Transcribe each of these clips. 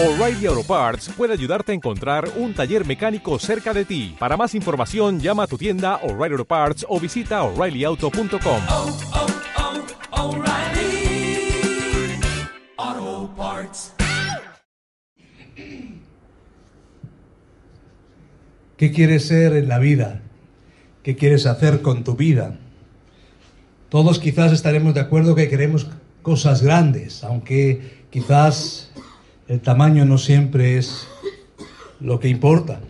O'Reilly Auto Parts puede ayudarte a encontrar un taller mecánico cerca de ti. Para más información, llama a tu tienda O'Reilly Auto Parts o visita oreillyauto.com. oh, oh, Parts. ¿Qué quieres ser en la vida? ¿Qué quieres hacer con tu vida? Todos quizás estaremos de acuerdo que queremos cosas grandes, aunque quizás el tamaño no siempre es lo que importa.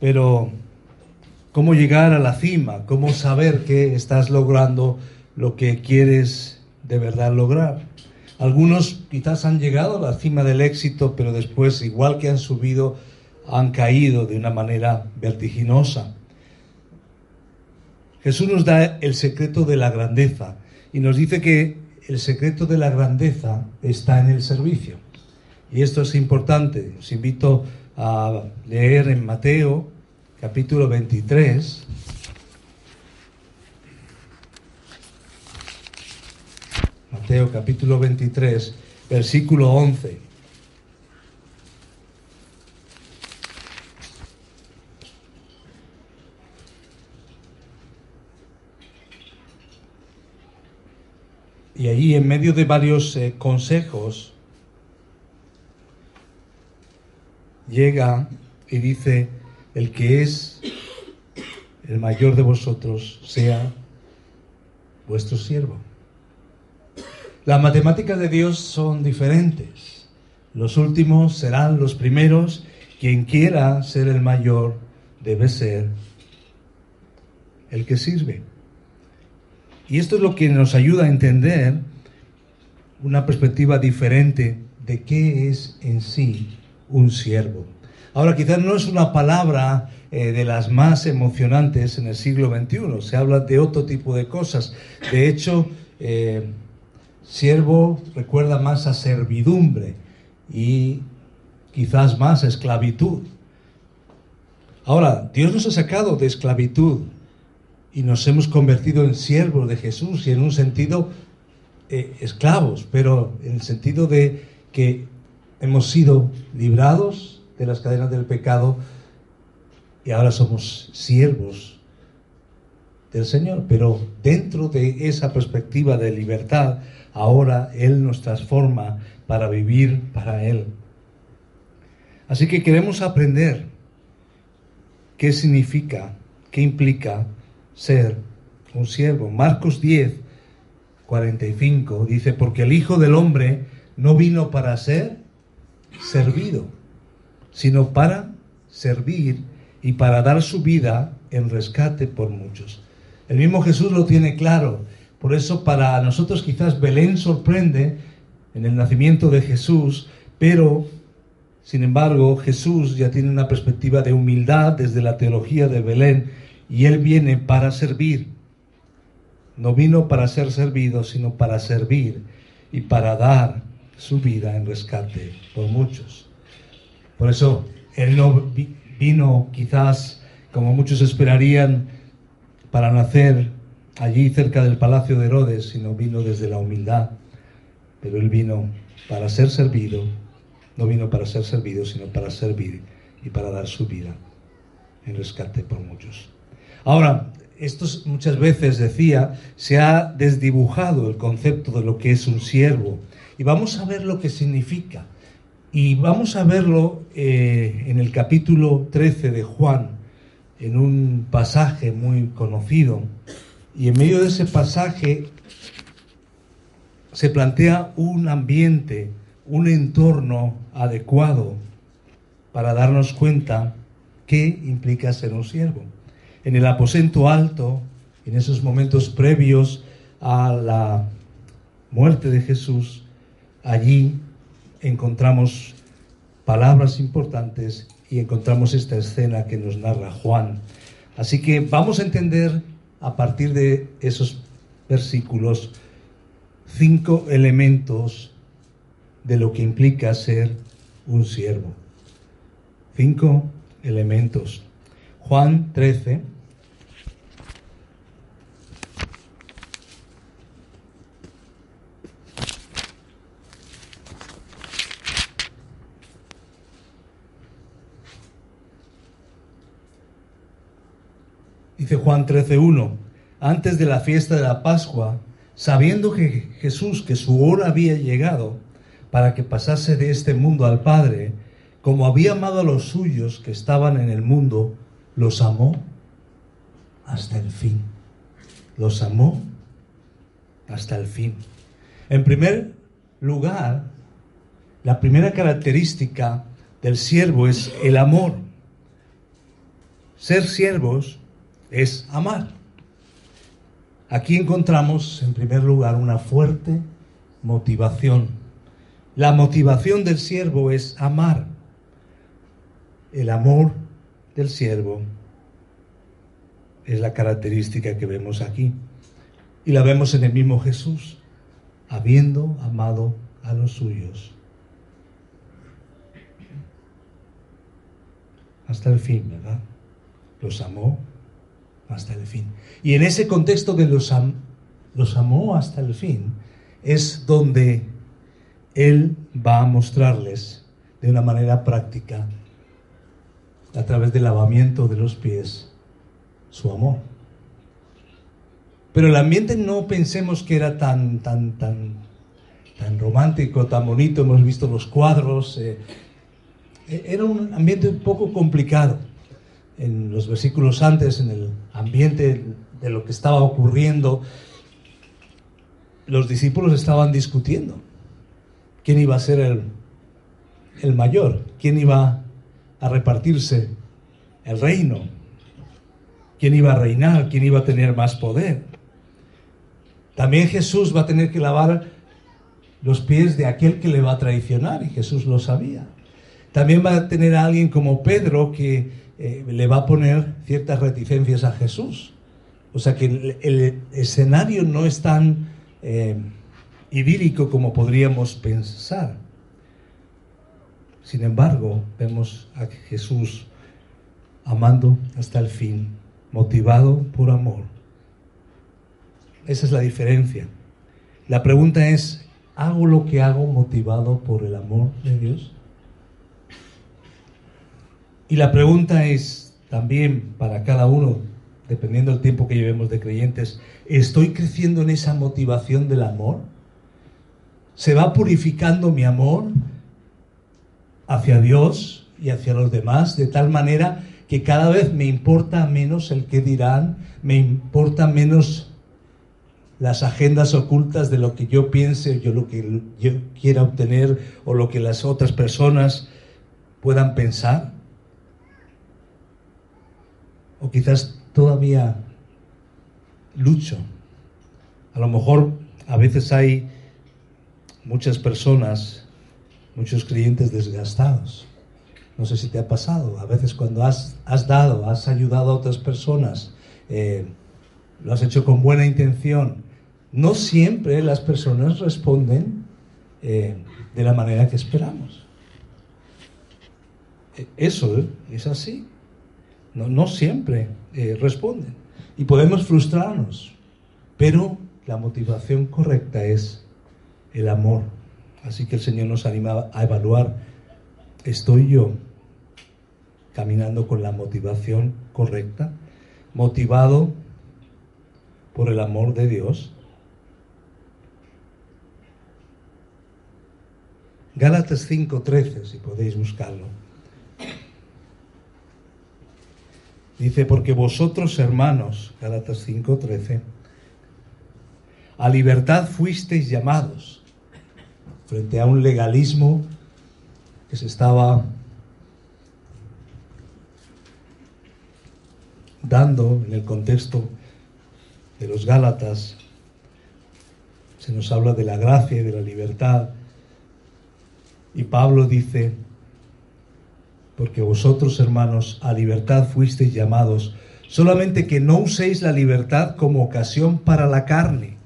Pero cómo llegar a la cima, cómo saber que estás logrando lo que quieres de verdad lograr. Algunos quizás han llegado a la cima del éxito, pero después, igual que han subido, han caído de una manera vertiginosa. Jesús nos da el secreto de la grandeza y nos dice que el secreto de la grandeza está en el servicio. Y esto es importante. Os invito a leer en Mateo capítulo 23. Mateo capítulo 23, versículo 11. Y ahí en medio de varios eh, consejos, llega y dice, el que es el mayor de vosotros sea vuestro siervo. Las matemáticas de Dios son diferentes. Los últimos serán los primeros. Quien quiera ser el mayor debe ser el que sirve. Y esto es lo que nos ayuda a entender una perspectiva diferente de qué es en sí un siervo. Ahora, quizás no es una palabra eh, de las más emocionantes en el siglo XXI, se habla de otro tipo de cosas. De hecho, eh, siervo recuerda más a servidumbre y quizás más a esclavitud. Ahora, Dios nos ha sacado de esclavitud y nos hemos convertido en siervos de Jesús y en un sentido eh, esclavos, pero en el sentido de que hemos sido librados de las cadenas del pecado y ahora somos siervos del Señor. Pero dentro de esa perspectiva de libertad, ahora Él nos transforma para vivir para Él. Así que queremos aprender qué significa, qué implica ser un siervo. Marcos 10, 45 dice, porque el Hijo del Hombre no vino para ser servido, sino para servir y para dar su vida en rescate por muchos. El mismo Jesús lo tiene claro. Por eso para nosotros quizás Belén sorprende en el nacimiento de Jesús, pero sin embargo Jesús ya tiene una perspectiva de humildad desde la teología de Belén y él viene para servir. No vino para ser servido, sino para servir y para dar su vida en rescate por muchos. Por eso Él no vino quizás como muchos esperarían para nacer allí cerca del palacio de Herodes, sino vino desde la humildad. Pero Él vino para ser servido, no vino para ser servido, sino para servir y para dar su vida en rescate por muchos. Ahora, esto muchas veces decía, se ha desdibujado el concepto de lo que es un siervo y vamos a ver lo que significa. Y vamos a verlo eh, en el capítulo 13 de Juan, en un pasaje muy conocido. Y en medio de ese pasaje se plantea un ambiente, un entorno adecuado para darnos cuenta qué implica ser un siervo. En el aposento alto, en esos momentos previos a la muerte de Jesús, allí encontramos palabras importantes y encontramos esta escena que nos narra Juan. Así que vamos a entender a partir de esos versículos cinco elementos de lo que implica ser un siervo. Cinco elementos. Juan 13, Dice Juan 13.1, antes de la fiesta de la Pascua, sabiendo que Jesús, que su hora había llegado para que pasase de este mundo al Padre, como había amado a los suyos que estaban en el mundo, los amó hasta el fin. Los amó hasta el fin. En primer lugar, la primera característica del siervo es el amor. Ser siervos es amar. Aquí encontramos, en primer lugar, una fuerte motivación. La motivación del siervo es amar. El amor del siervo es la característica que vemos aquí. Y la vemos en el mismo Jesús, habiendo amado a los suyos. Hasta el fin, ¿verdad? Los amó hasta el fin. Y en ese contexto de los, los amó hasta el fin, es donde Él va a mostrarles de una manera práctica, a través del lavamiento de los pies, su amor. Pero el ambiente no pensemos que era tan, tan, tan, tan romántico, tan bonito. Hemos visto los cuadros. Eh, era un ambiente un poco complicado en los versículos antes, en el ambiente de lo que estaba ocurriendo, los discípulos estaban discutiendo quién iba a ser el, el mayor, quién iba a repartirse el reino, quién iba a reinar, quién iba a tener más poder. También Jesús va a tener que lavar los pies de aquel que le va a traicionar y Jesús lo sabía. También va a tener a alguien como Pedro que eh, le va a poner ciertas reticencias a Jesús. O sea que el, escenario no es tan eh, idílico como podríamos pensar. Sin embargo, vemos a Jesús amando hasta el fin, motivado por amor. Esa es la diferencia. La pregunta es, ¿hago lo que hago motivado por el amor de Dios? Y la pregunta es también para cada uno, dependiendo del tiempo que llevemos de creyentes, ¿estoy creciendo en esa motivación del amor? ¿Se va purificando mi amor hacia Dios y hacia los demás de tal manera que cada vez me importa menos el que dirán, me importa menos las agendas ocultas de lo que yo piense, yo lo que yo quiera obtener o lo que las otras personas puedan pensar? O quizás todavía lucho. A lo mejor a veces hay muchas personas, muchos creyentes desgastados. No sé si te ha pasado. A veces cuando has, dado, has ayudado a otras personas, eh, lo has hecho con buena intención. No siempre las personas responden eh, de la manera que esperamos. E, eso es así. No, siempre eh, responden. Y podemos frustrarnos, pero la motivación correcta es el amor. Así que el Señor nos anima a evaluar, ¿estoy yo caminando con la motivación correcta? ¿Motivado por el amor de Dios? Gálatas 5:13, si podéis buscarlo. Dice, porque vosotros hermanos, Gálatas 5:13, a libertad fuisteis llamados frente a un legalismo que se estaba dando en el contexto de los Gálatas. Se nos habla de la gracia y de la libertad. Y Pablo dice, porque vosotros, hermanos, a libertad fuisteis llamados, solamente que no uséis la libertad como ocasión para la carne.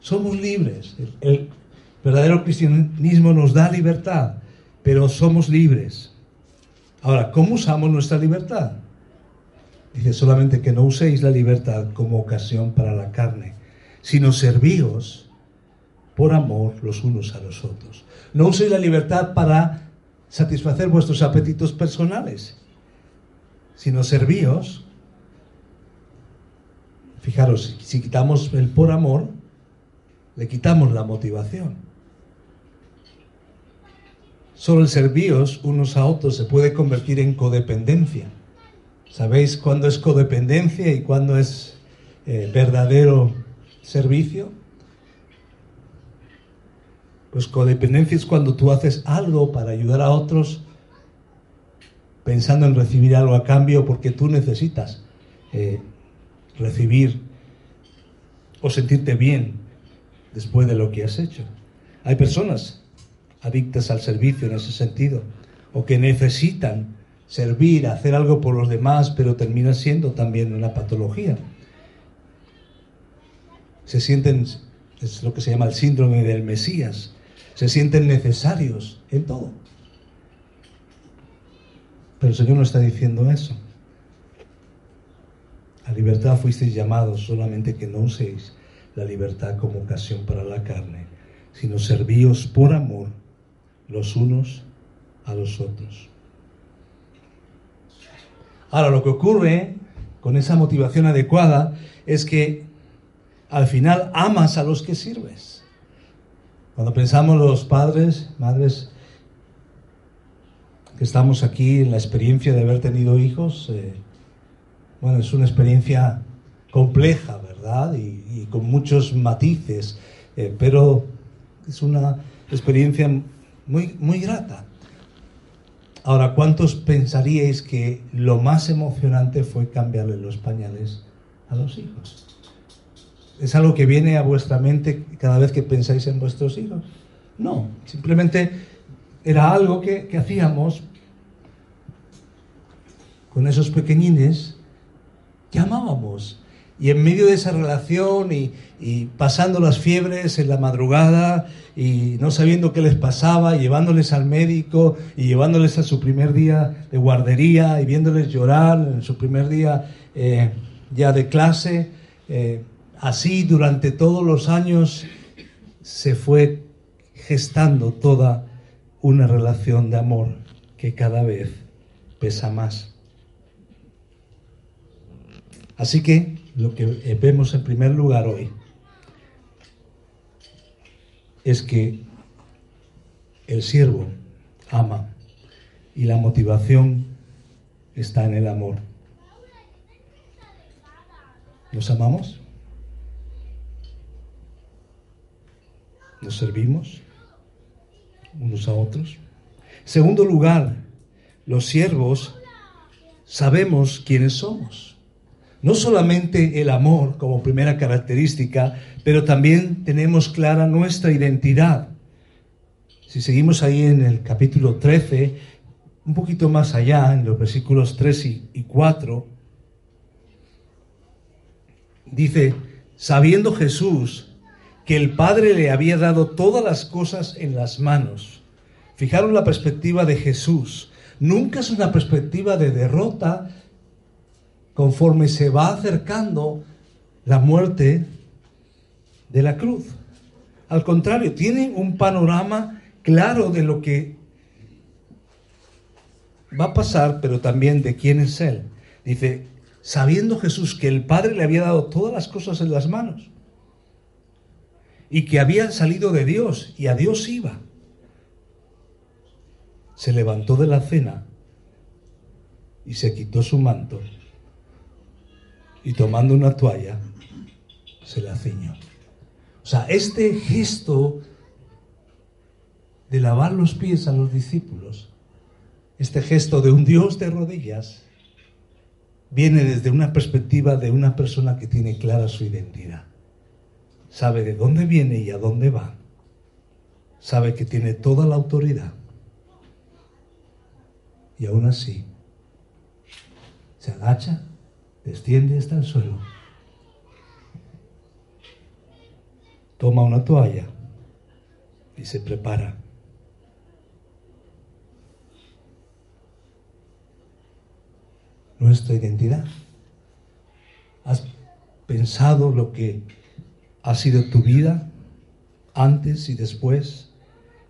Somos libres. El, verdadero cristianismo nos da libertad, pero somos libres. Ahora, ¿cómo usamos nuestra libertad? Dice solamente que no uséis la libertad como ocasión para la carne, sino servíos por amor los unos a los otros. No uséis la libertad para satisfacer vuestros apetitos personales, sino servíos Fijaros, si quitamos el por amor, le quitamos la motivación. Solo el servíos unos a otros se puede convertir en codependencia. ¿Sabéis cuándo es codependencia y cuándo es eh, verdadero servicio? Pues codependencia es cuando tú haces algo para ayudar a otros pensando en recibir algo a cambio porque tú necesitas eh, recibir o sentirte bien después de lo que has hecho. Hay personas adictas al servicio en ese sentido o que necesitan servir, hacer algo por los demás, pero termina siendo también una patología. Se sienten, es lo que se llama el síndrome del Mesías, se sienten necesarios en todo. Pero el Señor no está diciendo eso. A libertad fuisteis llamados, solamente que no uséis la libertad como ocasión para la carne, sino servíos por amor los unos a los otros. Ahora, lo que ocurre con esa motivación adecuada es que al final amas a los que sirves. Cuando pensamos los padres, madres, que estamos aquí en la experiencia de haber tenido hijos, eh, bueno, es una experiencia compleja, ¿verdad? Y, con muchos matices, eh, pero es una experiencia muy, muy grata. Ahora, ¿cuántos pensaríais que lo más emocionante fue cambiarle los pañales a los hijos? ¿Es algo que viene a vuestra mente cada vez que pensáis en vuestros hijos? No, simplemente era algo que, hacíamos con esos pequeñines que amábamos. Y en medio de esa relación y, pasando las fiebres en la madrugada y no sabiendo qué les pasaba, llevándoles al médico y llevándoles a su primer día de guardería y viéndoles llorar en su primer día eh, ya de clase, eh, Así durante todos los años se fue gestando toda una relación de amor que cada vez pesa más. Así que lo que vemos en primer lugar hoy es que el siervo ama y la motivación está en el amor. ¿Nos amamos? Nos servimos unos a otros. Segundo lugar, los siervos sabemos quiénes somos. No solamente el amor como primera característica, pero también tenemos clara nuestra identidad. Si seguimos ahí en el capítulo 13, un poquito más allá, en los versículos 3 y 4, dice, sabiendo Jesús que el Padre le había dado todas las cosas en las manos. Fijaros la perspectiva de Jesús. Nunca es una perspectiva de derrota conforme se va acercando la muerte de la cruz. Al contrario, tiene un panorama claro de lo que va a pasar, pero también de quién es Él. Dice, sabiendo Jesús que el Padre le había dado todas las cosas en las manos y que habían salido de Dios y a Dios iba. Se levantó de la cena y se quitó su manto y tomando una toalla se la ciñó. O sea, este gesto de lavar los pies a los discípulos, este gesto de un Dios de rodillas, viene desde una perspectiva de una persona que tiene clara su identidad sabe de dónde viene y a dónde va, sabe que tiene toda la autoridad y aún así se agacha, desciende hasta el suelo, toma una toalla y se prepara. Nuestra identidad. ¿Has pensado lo que ha sido tu vida antes y después,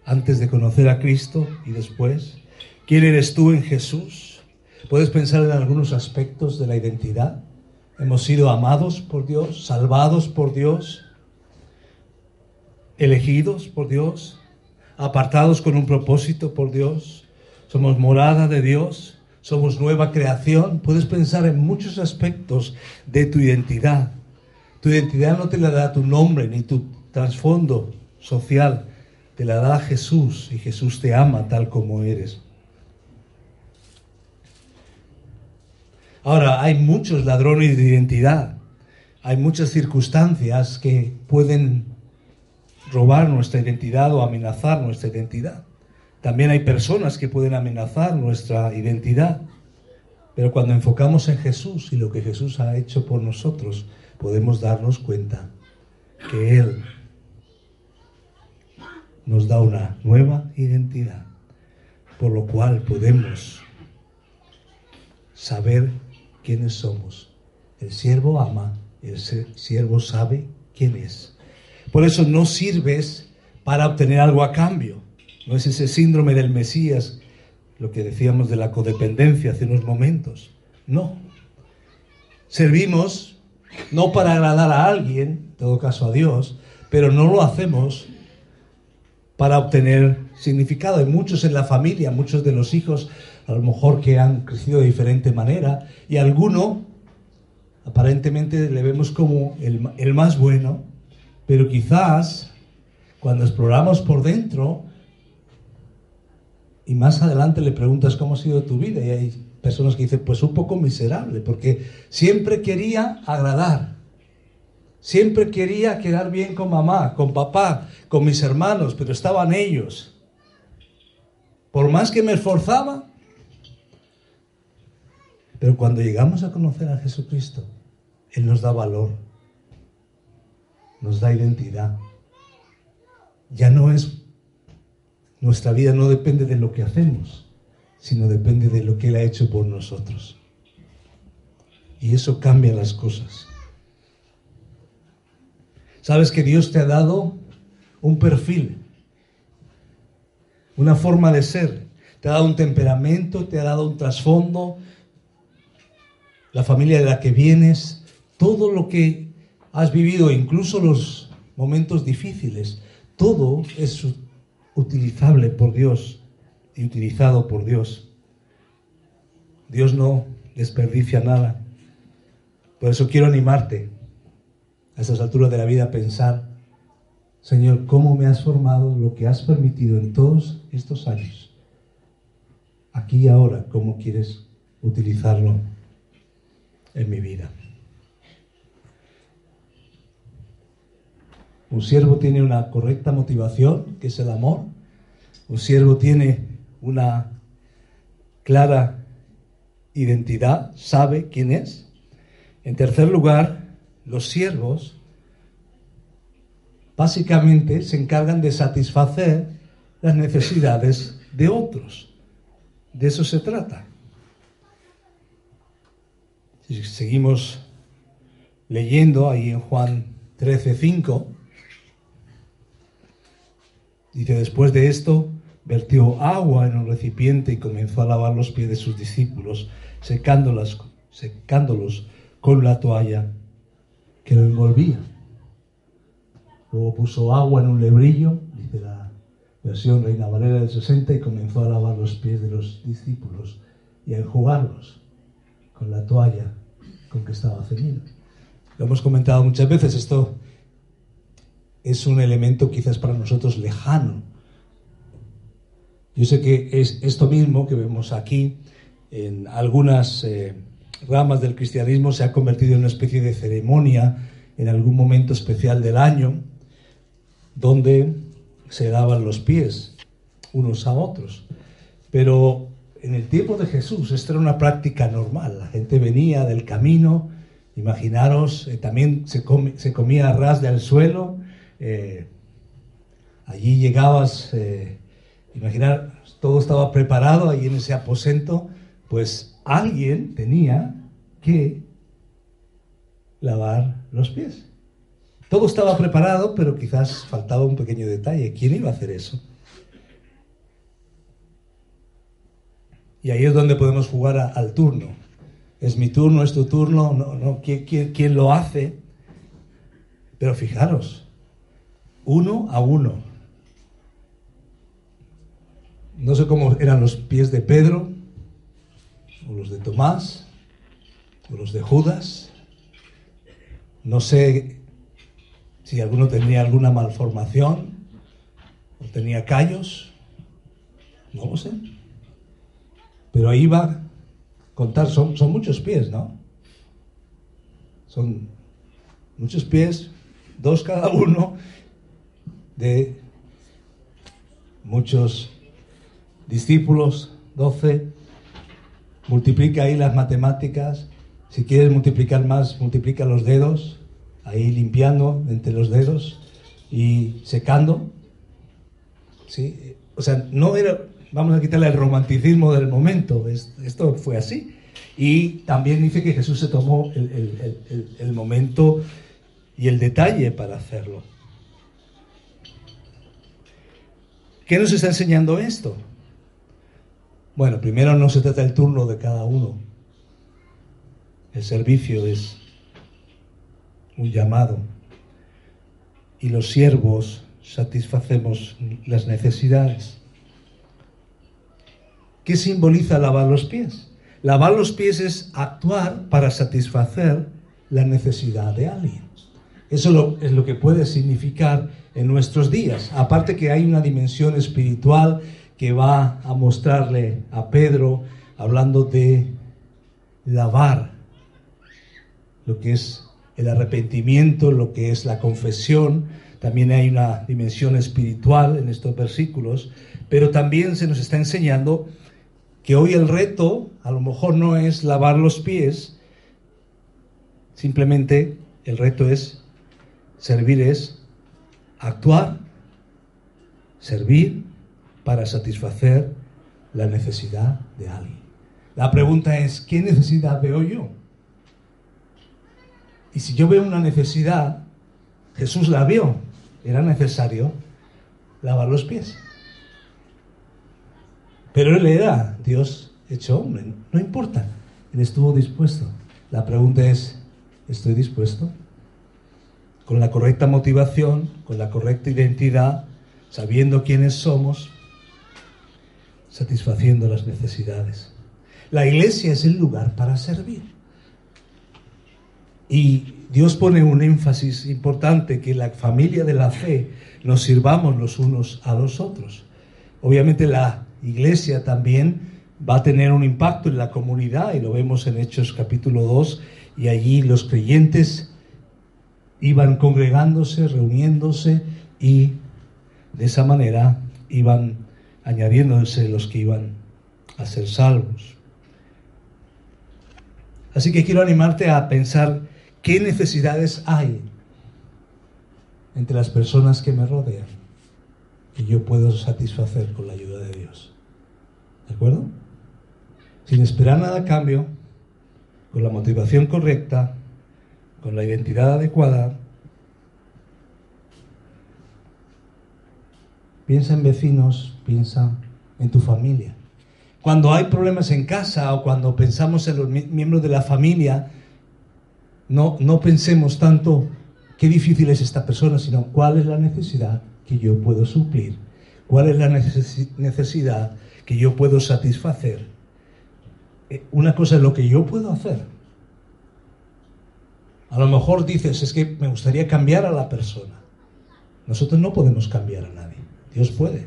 antes de conocer a Cristo y después? ¿Quién eres tú en Jesús? ¿Puedes pensar en algunos aspectos de la identidad Hemos sido amados por Dios, salvados por Dios, elegidos por Dios, apartados con un propósito por Dios. Somos morada de Dios, somos nueva creación. Puedes pensar en muchos aspectos de tu identidad. Tu identidad no te la da tu nombre ni tu trasfondo social, te la da Jesús y Jesús te ama tal como eres. Ahora, hay muchos ladrones de identidad, hay muchas circunstancias que pueden robar nuestra identidad o amenazar nuestra identidad. También hay personas que pueden amenazar nuestra identidad. Pero cuando enfocamos en Jesús y lo que Jesús ha hecho por nosotros, podemos darnos cuenta que Él nos da una nueva identidad, por lo cual podemos saber quiénes somos. El siervo ama, el siervo sabe quién es. Por eso no sirves para obtener algo a cambio. No es ese síndrome del Mesías, lo que decíamos de la codependencia hace unos momentos. No. Servimos no para agradar a alguien, en todo caso a Dios, pero no lo hacemos para obtener significado. Hay muchos en la familia, muchos de los hijos, a lo mejor que han crecido de diferente manera, y alguno aparentemente le vemos como el, el más bueno, pero quizás cuando exploramos por dentro y más adelante le preguntas cómo ha sido tu vida y hay personas que dicen, pues un poco miserable, porque siempre quería agradar, siempre quería quedar bien con mamá, con papá, con mis hermanos, pero estaban ellos. Por más que me esforzaba, pero cuando llegamos a conocer a Jesucristo, Él nos da valor, nos da identidad. Ya no es, nuestra vida no depende de lo que hacemos, sino depende de lo que Él ha hecho por nosotros. Y eso cambia las cosas. Sabes que Dios te ha dado un perfil, una forma de ser, te ha dado un temperamento, te ha dado un trasfondo, la familia de la que vienes, todo lo que has vivido, incluso los momentos difíciles, todo es utilizable por Dios utilizado por Dios. Dios no desperdicia nada. Por eso quiero animarte a estas alturas de la vida a pensar, Señor, ¿cómo me has formado lo que has permitido en todos estos años? Aquí y ahora, ¿cómo quieres utilizarlo en mi vida? Un siervo tiene una correcta motivación, que es el amor. Un siervo tiene una clara identidad, sabe quién es. En tercer lugar, los siervos básicamente se encargan de satisfacer las necesidades de otros. De eso se trata. Si seguimos leyendo ahí en Juan 13:5, dice, después de esto, vertió agua en un recipiente y comenzó a lavar los pies de sus discípulos, secándolos con la toalla que lo envolvía. Luego puso agua en un lebrillo, dice la versión Reina Valera del 60, y comenzó a lavar los pies de los discípulos y a enjugarlos con la toalla con que estaba ceñido. Lo hemos comentado muchas veces, esto es un elemento quizás para nosotros lejano, yo sé que es esto mismo que vemos aquí en algunas eh, ramas del cristianismo se ha convertido en una especie de ceremonia en algún momento especial del año donde se daban los pies unos a otros. Pero en el tiempo de Jesús esto era una práctica normal. La gente venía del camino, imaginaros, eh, también se, comía a ras del suelo. Eh, allí llegabas Imaginar, todo estaba preparado ahí en ese aposento, pues alguien tenía que lavar los pies. Todo estaba preparado, pero quizás faltaba un pequeño detalle. ¿Quién iba a hacer eso? Y ahí es donde podemos jugar al turno. es mi turno, es tu turno, no, no, ¿quién, quién, quién lo hace? Pero fijaros, uno a uno. No sé cómo eran los pies de Pedro, o los de Tomás, o los de Judas. No sé si alguno tenía alguna malformación, o tenía callos, no lo sé. Pero ahí va a contar, son, son muchos pies, ¿no? Son muchos pies, dos cada uno, de muchos discípulos, doce. Multiplica ahí las matemáticas. Si quieres multiplicar más, multiplica los dedos, ahí limpiando entre los dedos y secando. ¿Sí? O sea, no era, vamos a quitarle el romanticismo del momento, esto fue así. Y también dice que Jesús se tomó el, el, el, el momento y el detalle para hacerlo. ¿Qué nos está enseñando esto? Bueno, primero no se trata del turno de cada uno. El servicio es un llamado. Y los siervos satisfacemos las necesidades. ¿Qué simboliza lavar los pies? Lavar los pies es actuar para satisfacer la necesidad de alguien. Eso es lo que puede significar en nuestros días. Aparte que hay una dimensión espiritual que va a mostrarle a Pedro hablando de lavar lo que es el arrepentimiento, lo que es la confesión. También hay una dimensión espiritual en estos versículos, pero también se nos está enseñando que hoy el reto a lo mejor no es lavar los pies, simplemente el reto es Servir es actuar, servir para satisfacer la necesidad de alguien. La pregunta es, ¿qué necesidad veo yo? Y si yo veo una necesidad, Jesús la vio, era necesario lavar los pies. Pero él era Dios hecho hombre, no importa, él estuvo dispuesto. La pregunta es, ¿estoy dispuesto? con la correcta motivación, con la correcta identidad, sabiendo quiénes somos, satisfaciendo las necesidades. La iglesia es el lugar para servir. Y Dios pone un énfasis importante que la familia de la fe nos sirvamos los unos a los otros. Obviamente la iglesia también va a tener un impacto en la comunidad y lo vemos en Hechos capítulo 2 y allí los creyentes iban congregándose, reuniéndose y de esa manera iban añadiéndose los que iban a ser salvos. Así que quiero animarte a pensar qué necesidades hay entre las personas que me rodean que yo puedo satisfacer con la ayuda de Dios. ¿De acuerdo? Sin esperar nada a cambio, con la motivación correcta, con la identidad adecuada, piensa en vecinos, piensa en tu familia. Cuando hay problemas en casa o cuando pensamos en los miembros de la familia, no, no pensemos tanto qué difícil es esta persona, sino cuál es la necesidad que yo puedo suplir, cuál es la necesidad que yo puedo satisfacer. Eh, una cosa es lo que yo puedo hacer, a lo mejor dices, es que me gustaría cambiar a la persona. Nosotros no podemos cambiar a nadie. Dios puede.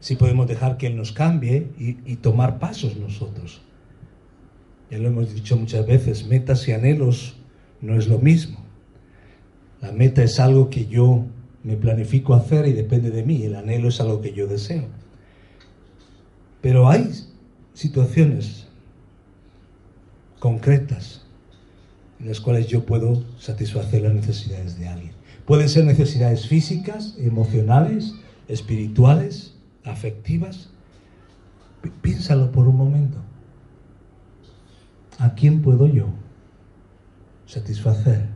Sí podemos dejar que Él nos cambie y, tomar pasos nosotros. Ya lo hemos dicho muchas veces, metas y anhelos no es lo mismo. La meta es algo que yo me planifico hacer y depende de mí. El anhelo es algo que yo deseo. Pero hay situaciones concretas en las cuales yo puedo satisfacer las necesidades de alguien. Pueden ser necesidades físicas, emocionales, espirituales, afectivas. piénsalo por un momento. ¿A quién puedo yo satisfacer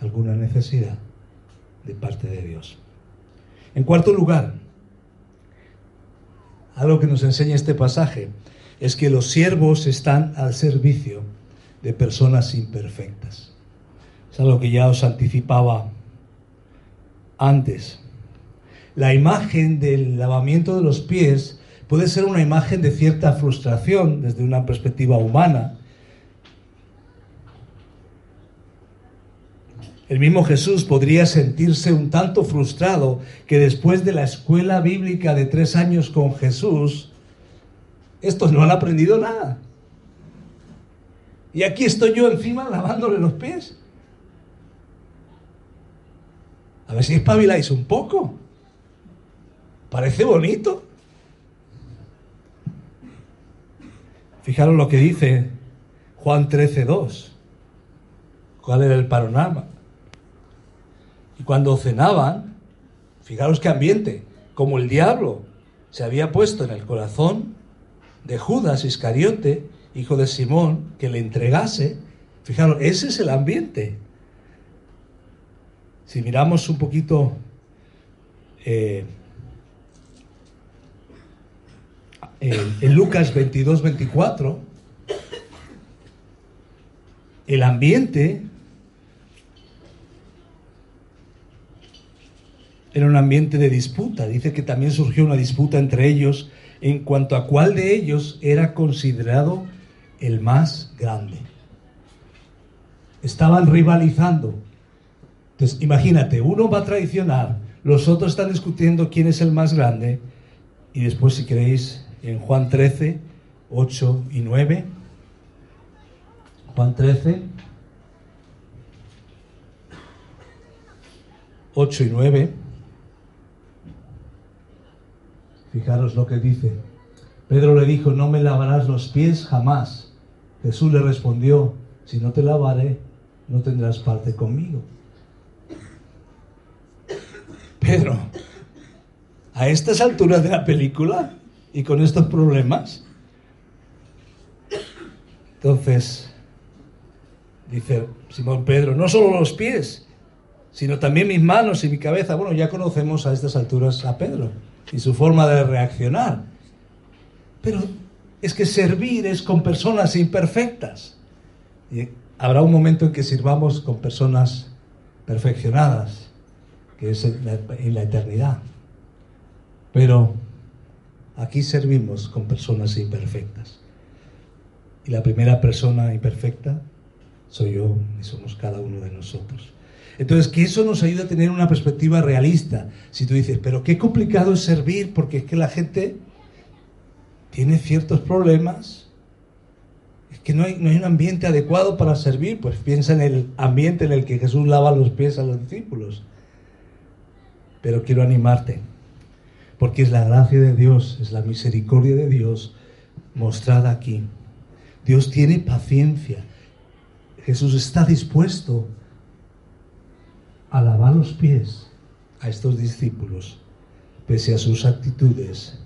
alguna necesidad de parte de Dios? En cuarto lugar, algo que nos enseña este pasaje, es que los siervos están al servicio de personas imperfectas. Es algo que ya os anticipaba antes. La imagen del lavamiento de los pies puede ser una imagen de cierta frustración desde una perspectiva humana. El mismo Jesús podría sentirse un tanto frustrado que después de la escuela bíblica de tres años con Jesús, estos no han aprendido nada. Y aquí estoy yo encima lavándole los pies. A ver si espabiláis un poco. Parece bonito. Fijaros lo que dice Juan 13:2. ¿Cuál era el panorama? Y cuando cenaban, fijaros qué ambiente, como el diablo se había puesto en el corazón de Judas Iscariote, hijo de Simón, que le entregase. Fijaros, ese es el ambiente. Si miramos un poquito eh, en, Lucas 22, 24, el ambiente era un ambiente de disputa. Dice que también surgió una disputa entre ellos en cuanto a cuál de ellos era considerado el más grande. Estaban rivalizando. Entonces, imagínate, uno va a traicionar, los otros están discutiendo quién es el más grande, y después, si queréis, en Juan 13, 8 y 9, Juan 13, 8 y 9, fijaros lo que dice. Pedro le dijo, no me lavarás los pies jamás. Jesús le respondió, si no te lavaré, no tendrás parte conmigo. Pedro, a estas alturas de la película y con estos problemas. Entonces, dice Simón Pedro, no solo los pies, sino también mis manos y mi cabeza. Bueno, ya conocemos a estas alturas a Pedro y su forma de reaccionar. Pero es que servir es con personas imperfectas. Y habrá un momento en que sirvamos con personas perfeccionadas que es en la, eternidad. Pero aquí servimos con personas imperfectas. Y la primera persona imperfecta soy yo y somos cada uno de nosotros. Entonces, que eso nos ayude a tener una perspectiva realista. Si tú dices, pero qué complicado es servir porque es que la gente tiene ciertos problemas, es que no hay, no hay un ambiente adecuado para servir, pues piensa en el ambiente en el que Jesús lava los pies a los discípulos. Pero quiero animarte, porque es la gracia de Dios, es la misericordia de Dios mostrada aquí. Dios tiene paciencia. Jesús está dispuesto a lavar los pies a estos discípulos, pese a sus actitudes,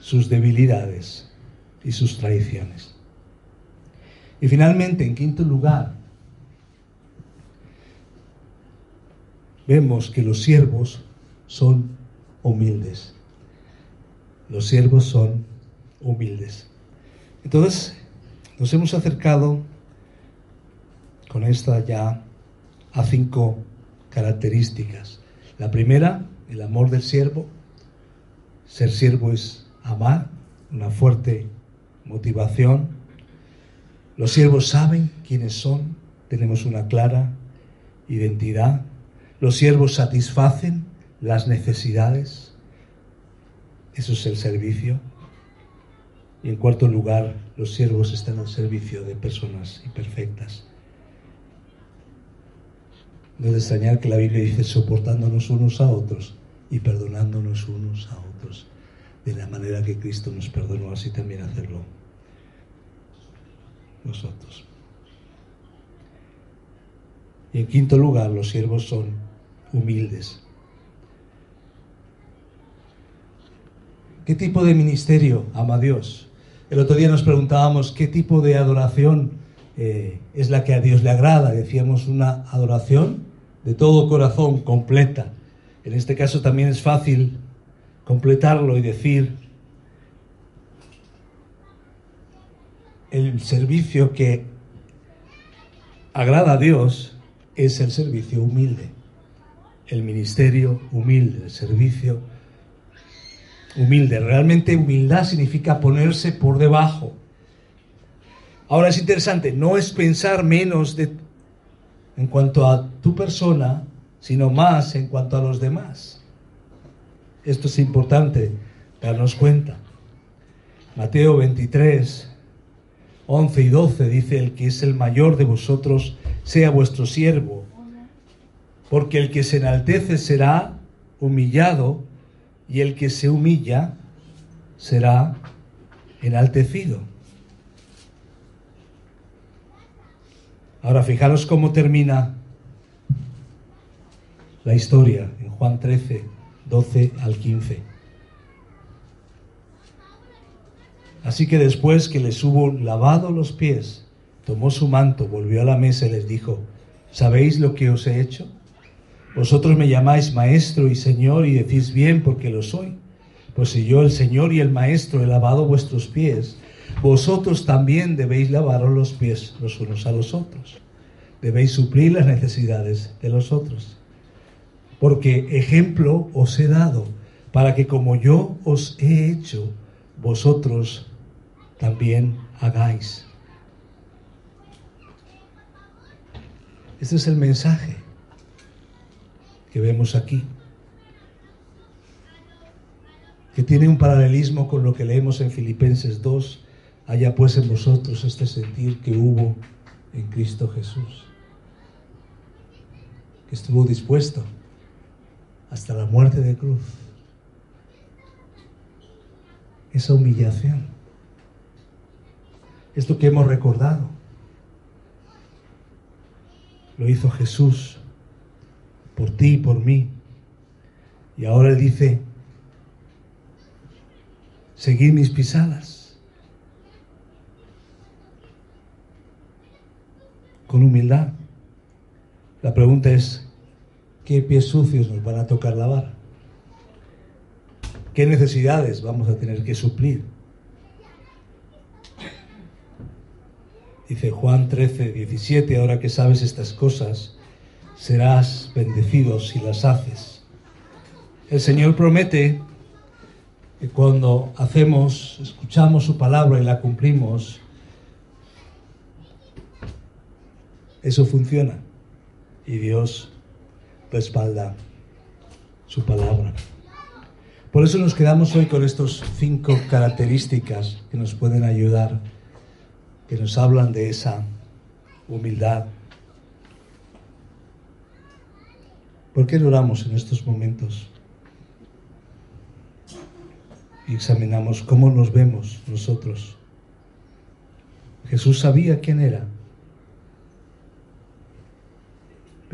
sus debilidades y sus traiciones. Y finalmente, en quinto lugar, vemos que los siervos son humildes. Los siervos son humildes. Entonces, nos hemos acercado con esta ya a cinco características. La primera, el amor del siervo. Ser siervo es amar, una fuerte motivación. Los siervos saben quiénes son, tenemos una clara identidad. Los siervos satisfacen las necesidades. Eso es el servicio. Y en cuarto lugar, los siervos están al servicio de personas imperfectas. No es de extrañar que la Biblia dice soportándonos unos a otros y perdonándonos unos a otros. De la manera que Cristo nos perdonó, así también hacerlo nosotros. Y en quinto lugar, los siervos son humildes. ¿Qué tipo de ministerio ama Dios? El otro día nos preguntábamos qué tipo de adoración eh, es la que a Dios le agrada. Decíamos una adoración de todo corazón, completa. En este caso también es fácil completarlo y decir el servicio que agrada a Dios es el servicio humilde, el ministerio humilde, el servicio humilde. Realmente humildad significa ponerse por debajo. Ahora es interesante, no es pensar menos de, en cuanto a tu persona, sino más en cuanto a los demás. Esto es importante darnos cuenta. Mateo 23, 11 y 12 dice, el que es el mayor de vosotros sea vuestro siervo, porque el que se enaltece será humillado y el que se humilla será enaltecido. Ahora fijaros cómo termina la historia en Juan 13, 12 al 15. Así que después que les hubo lavado los pies, tomó su manto, volvió a la mesa y les dijo, ¿sabéis lo que os he hecho? Vosotros me llamáis maestro y señor y decís bien porque lo soy. Pues si yo, el Señor y el Maestro, he lavado vuestros pies, vosotros también debéis lavaros los pies los unos a los otros. Debéis suplir las necesidades de los otros. Porque ejemplo os he dado, para que como yo os he hecho, vosotros también hagáis. Este es el mensaje que vemos aquí, que tiene un paralelismo con lo que leemos en Filipenses 2, haya pues en vosotros este sentir que hubo en Cristo Jesús, que estuvo dispuesto hasta la muerte de cruz, esa humillación, esto que hemos recordado, lo hizo Jesús por ti y por mí. Y ahora Él dice, seguir mis pisadas. Con humildad. La pregunta es, ¿qué pies sucios nos van a tocar lavar? ¿Qué necesidades vamos a tener que suplir? Dice Juan 13, 17, ahora que sabes estas cosas, serás bendecido si las haces. El Señor promete que cuando hacemos, escuchamos su palabra y la cumplimos, eso funciona y Dios respalda su palabra. Por eso nos quedamos hoy con estas cinco características que nos pueden ayudar, que nos hablan de esa humildad, ¿Por qué oramos en estos momentos? Y examinamos cómo nos vemos nosotros. Jesús sabía quién era,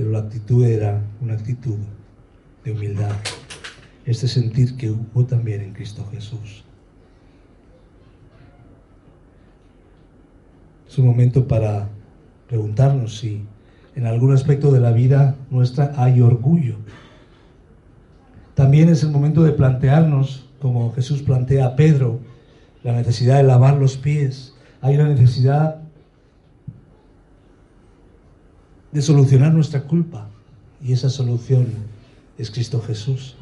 pero la actitud era una actitud de humildad, este sentir que hubo también en Cristo Jesús. Es un momento para preguntarnos si en algún aspecto de la vida nuestra hay orgullo. También es el momento de plantearnos, como Jesús plantea a Pedro, la necesidad de lavar los pies. Hay la necesidad de solucionar nuestra culpa. Y esa solución es Cristo Jesús.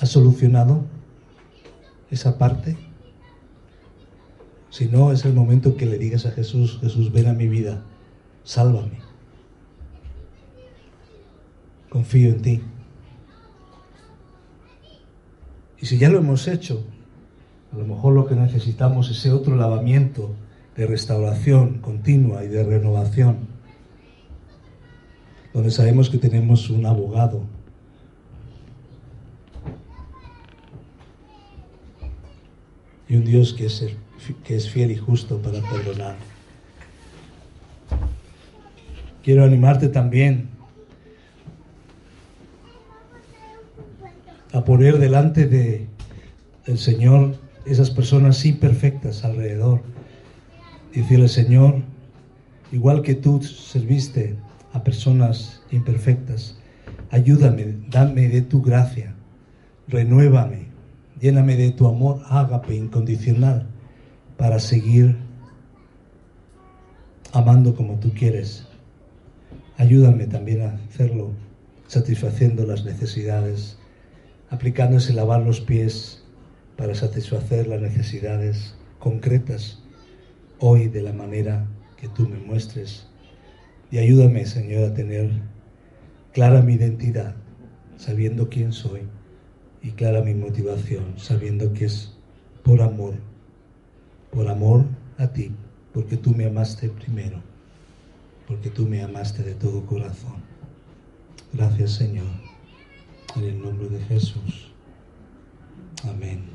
¿Ha solucionado esa parte? Si no, es el momento que le digas a Jesús, Jesús, ven a mi vida, sálvame. Confío en ti. Y si ya lo hemos hecho, a lo mejor lo que necesitamos es ese otro lavamiento de restauración continua y de renovación, donde sabemos que tenemos un abogado y un Dios que es fiel y justo para perdonar. Quiero animarte también a poner delante de el Señor esas personas imperfectas alrededor. Decirle, Señor, igual que tú serviste a personas imperfectas, ayúdame, dame de tu gracia, renuévame, lléname de tu amor ágape incondicional para seguir amando como tú quieres. Ayúdame también a hacerlo, satisfaciendo las necesidades, aplicándose lavar los pies para satisfacer las necesidades concretas hoy de la manera que tú me muestres. Y ayúdame, Señor, a tener clara mi identidad, sabiendo quién soy, y clara mi motivación, sabiendo que es por amor, por amor a ti, porque tú me amaste primero, porque tú me amaste de todo corazón. Gracias, Señor, en el nombre de Jesús. Amén.